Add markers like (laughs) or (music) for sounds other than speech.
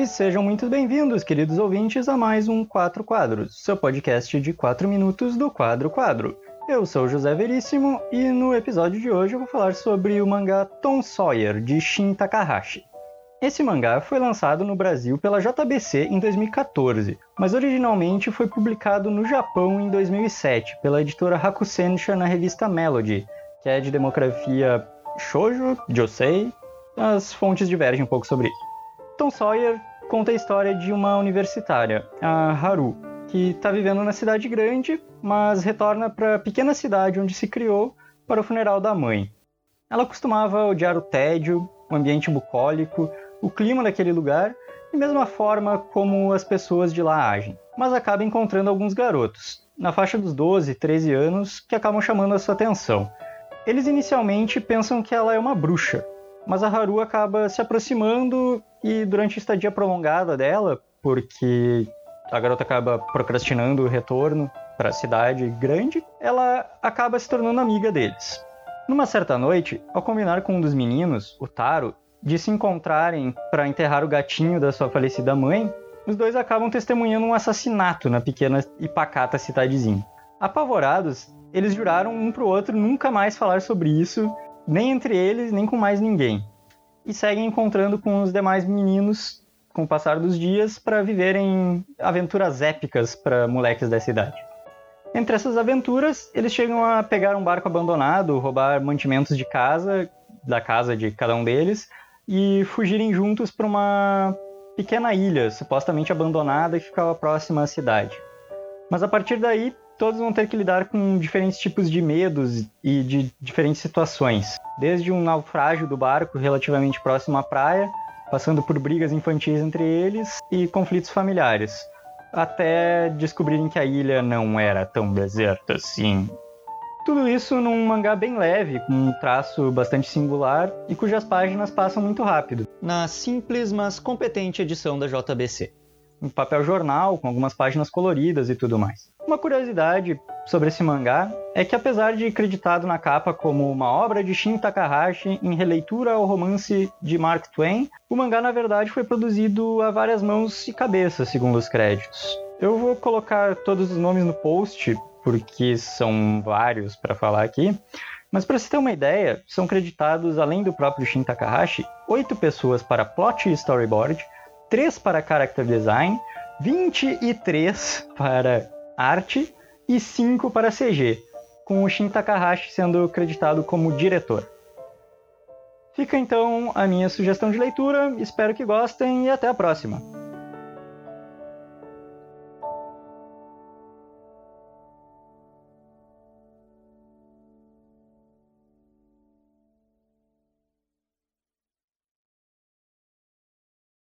E sejam muito bem-vindos, queridos ouvintes, a mais um Quatro Quadros, seu podcast de 4 minutos do Quadro Quadro. Eu sou José Veríssimo e no episódio de hoje eu vou falar sobre o mangá Tom Sawyer, de Shin Takahashi. Esse mangá foi lançado no Brasil pela JBC em 2014, mas originalmente foi publicado no Japão em 2007 pela editora Hakusensha na revista Melody, que é de demografia shoujo, josei, as fontes divergem um pouco sobre isso. Tom Sawyer conta a história de uma universitária, a Haru, que está vivendo na cidade grande, mas retorna para a pequena cidade onde se criou para o funeral da mãe. Ela costumava odiar o tédio, o ambiente bucólico, o clima daquele lugar e mesmo a forma como as pessoas de lá agem. Mas acaba encontrando alguns garotos, na faixa dos 12, 13 anos, que acabam chamando a sua atenção. Eles inicialmente pensam que ela é uma bruxa, mas a Haru acaba se aproximando e durante a estadia prolongada dela, porque a garota acaba procrastinando o retorno para a cidade grande, ela acaba se tornando amiga deles. Numa certa noite, ao combinar com um dos meninos, o Taro, de se encontrarem para enterrar o gatinho da sua falecida mãe, os dois acabam testemunhando um assassinato na pequena e pacata cidadezinha. Apavorados, eles juraram um pro outro nunca mais falar sobre isso, nem entre eles, nem com mais ninguém. E seguem encontrando com os demais meninos com o passar dos dias para viverem aventuras épicas para moleques da cidade. Entre essas aventuras, eles chegam a pegar um barco abandonado, roubar mantimentos de casa, da casa de cada um deles, e fugirem juntos para uma pequena ilha, supostamente abandonada, que ficava próxima à cidade. Mas a partir daí, todos vão ter que lidar com diferentes tipos de medos e de diferentes situações. Desde um naufrágio do barco relativamente próximo à praia, passando por brigas infantis entre eles e conflitos familiares, até descobrirem que a ilha não era tão deserta assim. Tudo isso num mangá bem leve, com um traço bastante singular e cujas páginas passam muito rápido, na simples mas competente edição da JBC. Um papel jornal, com algumas páginas coloridas e tudo mais. Uma curiosidade sobre esse mangá é que, apesar de creditado na capa como uma obra de Shin Takahashi em releitura ao romance de Mark Twain, o mangá na verdade foi produzido a várias mãos e cabeças, segundo os créditos. Eu vou colocar todos os nomes no post porque são vários para falar aqui. Mas para você ter uma ideia, são creditados, além do próprio Shin Takahashi, oito pessoas para plot e storyboard, três para character design, 23 (laughs) para arte e 5 para CG, com o Shin Takahashi sendo creditado como diretor. Fica então a minha sugestão de leitura, espero que gostem e até a próxima!